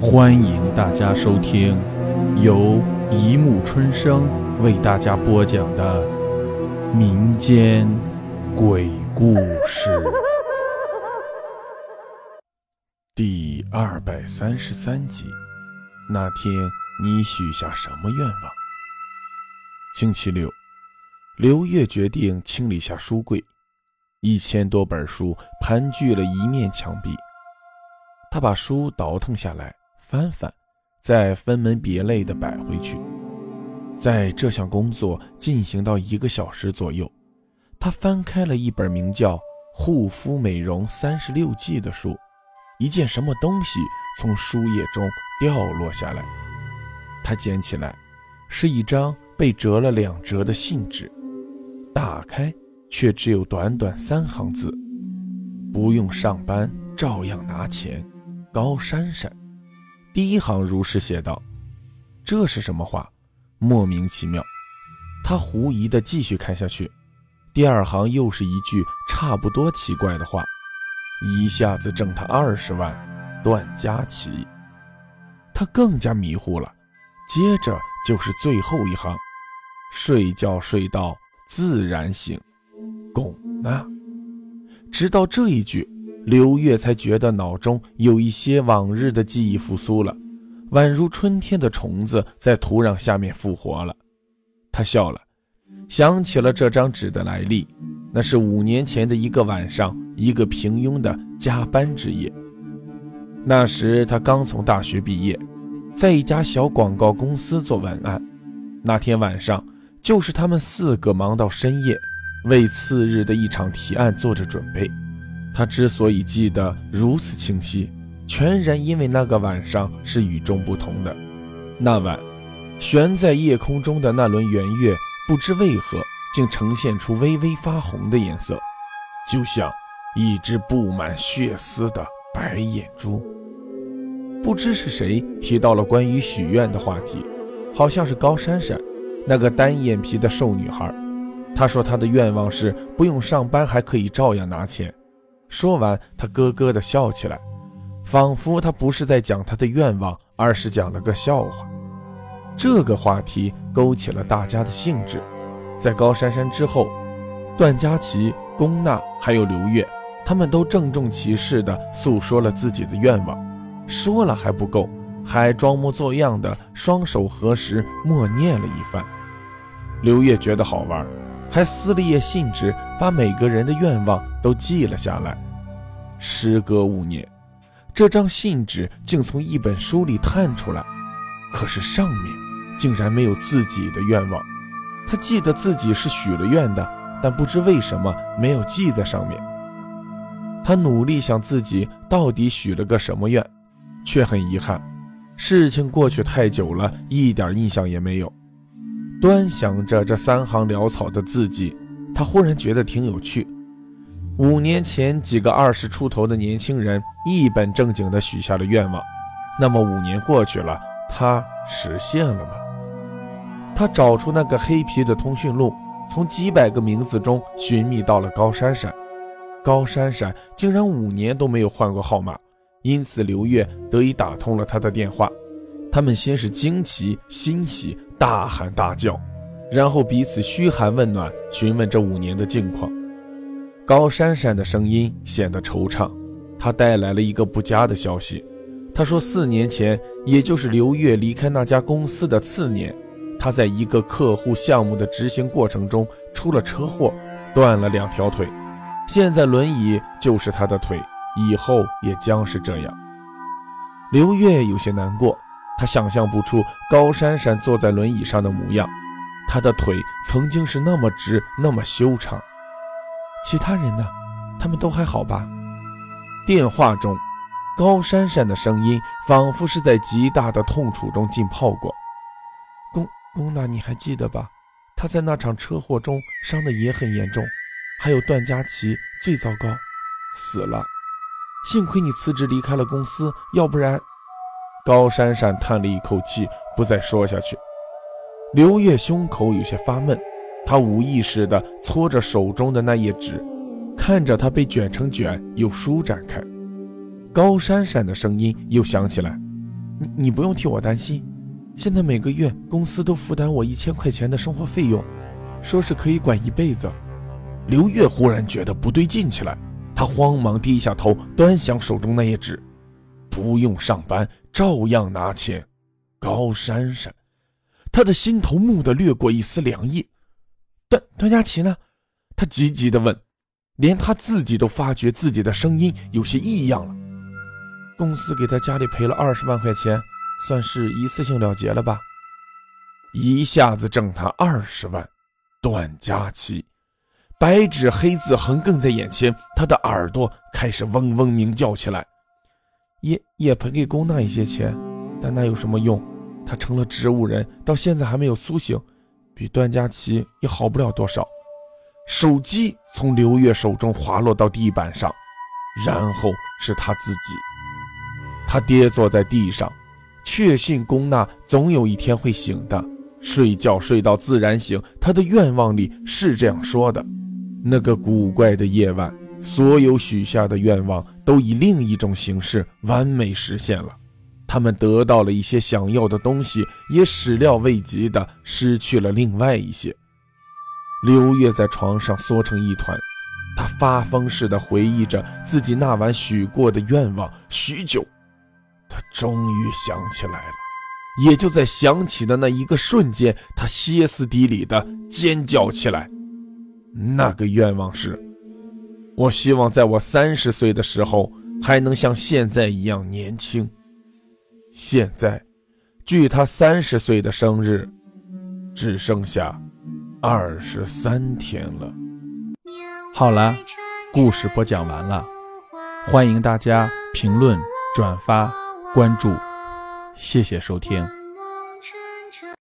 欢迎大家收听由一木春生为大家播讲的民间鬼故事第二百三十三集。那天你许下什么愿望？星期六，刘月决定清理下书柜，一千多本书盘踞了一面墙壁。他把书倒腾下来，翻翻，再分门别类地摆回去。在这项工作进行到一个小时左右，他翻开了一本名叫《护肤美容三十六计》的书，一件什么东西从书页中掉落下来。他捡起来，是一张被折了两折的信纸，打开却只有短短三行字：“不用上班，照样拿钱。”高珊珊，第一行如是写道：“这是什么话？莫名其妙。”他狐疑地继续看下去，第二行又是一句差不多奇怪的话：“一下子挣他二十万。”段佳琪，他更加迷糊了。接着就是最后一行：“睡觉睡到自然醒。”拱呢，直到这一句。刘月才觉得脑中有一些往日的记忆复苏了，宛如春天的虫子在土壤下面复活了。他笑了，想起了这张纸的来历，那是五年前的一个晚上，一个平庸的加班之夜。那时他刚从大学毕业，在一家小广告公司做文案。那天晚上，就是他们四个忙到深夜，为次日的一场提案做着准备。他之所以记得如此清晰，全然因为那个晚上是与众不同的。那晚，悬在夜空中的那轮圆月，不知为何竟呈现出微微发红的颜色，就像一只布满血丝的白眼珠。不知是谁提到了关于许愿的话题，好像是高珊珊，那个单眼皮的瘦女孩。她说她的愿望是不用上班，还可以照样拿钱。说完，他咯咯地笑起来，仿佛他不是在讲他的愿望，而是讲了个笑话。这个话题勾起了大家的兴致。在高珊珊之后，段佳琪、龚娜还有刘月，他们都郑重其事地诉说了自己的愿望。说了还不够，还装模作样的双手合十，默念了一番。刘月觉得好玩。还撕了页信纸，把每个人的愿望都记了下来。时隔五年，这张信纸竟从一本书里探出来，可是上面竟然没有自己的愿望。他记得自己是许了愿的，但不知为什么没有记在上面。他努力想自己到底许了个什么愿，却很遗憾，事情过去太久了，一点印象也没有。端详着这三行潦草的字迹，他忽然觉得挺有趣。五年前，几个二十出头的年轻人一本正经地许下了愿望，那么五年过去了，他实现了吗？他找出那个黑皮的通讯录，从几百个名字中寻觅到了高珊珊。高珊珊竟然五年都没有换过号码，因此刘月得以打通了他的电话。他们先是惊奇、欣喜。大喊大叫，然后彼此嘘寒问暖，询问这五年的近况。高珊珊的声音显得惆怅，她带来了一个不佳的消息。她说，四年前，也就是刘月离开那家公司的次年，她在一个客户项目的执行过程中出了车祸，断了两条腿。现在轮椅就是她的腿，以后也将是这样。刘月有些难过。他想象不出高珊珊坐在轮椅上的模样，她的腿曾经是那么直，那么修长。其他人呢？他们都还好吧？电话中，高珊珊的声音仿佛是在极大的痛楚中浸泡过。宫宫娜，你还记得吧？他在那场车祸中伤得也很严重，还有段佳琪最糟糕，死了。幸亏你辞职离开了公司，要不然……高珊珊叹了一口气，不再说下去。刘月胸口有些发闷，他无意识地搓着手中的那页纸，看着它被卷成卷又舒展开。高珊珊的声音又响起来：“你你不用替我担心，现在每个月公司都负担我一千块钱的生活费用，说是可以管一辈子。刘月忽然觉得不对劲起来，他慌忙低下头，端详手中那页纸，不用上班照样拿钱。高珊珊，他的心头蓦地掠过一丝凉意。段段佳琪呢？他急急地问，连他自己都发觉自己的声音有些异样了。公司给他家里赔了二十万块钱，算是一次性了结了吧？一下子挣他二十万，段佳琪，白纸黑字横亘在眼前，他的耳朵开始嗡嗡鸣叫起来。也也赔给龚娜一些钱，但那有什么用？他成了植物人，到现在还没有苏醒。比段佳琪也好不了多少。手机从刘月手中滑落到地板上，然后是他自己。他跌坐在地上，确信龚娜总有一天会醒的，睡觉睡到自然醒。他的愿望里是这样说的。那个古怪的夜晚，所有许下的愿望都以另一种形式完美实现了。他们得到了一些想要的东西，也始料未及的失去了另外一些。刘月在床上缩成一团，他发疯似的回忆着自己那晚许过的愿望。许久，他终于想起来了。也就在想起的那一个瞬间，他歇斯底里的尖叫起来。那个愿望是：我希望在我三十岁的时候还能像现在一样年轻。现在，距他三十岁的生日，只剩下二十三天了。好了，故事播讲完了，欢迎大家评论、转发、关注，谢谢收听。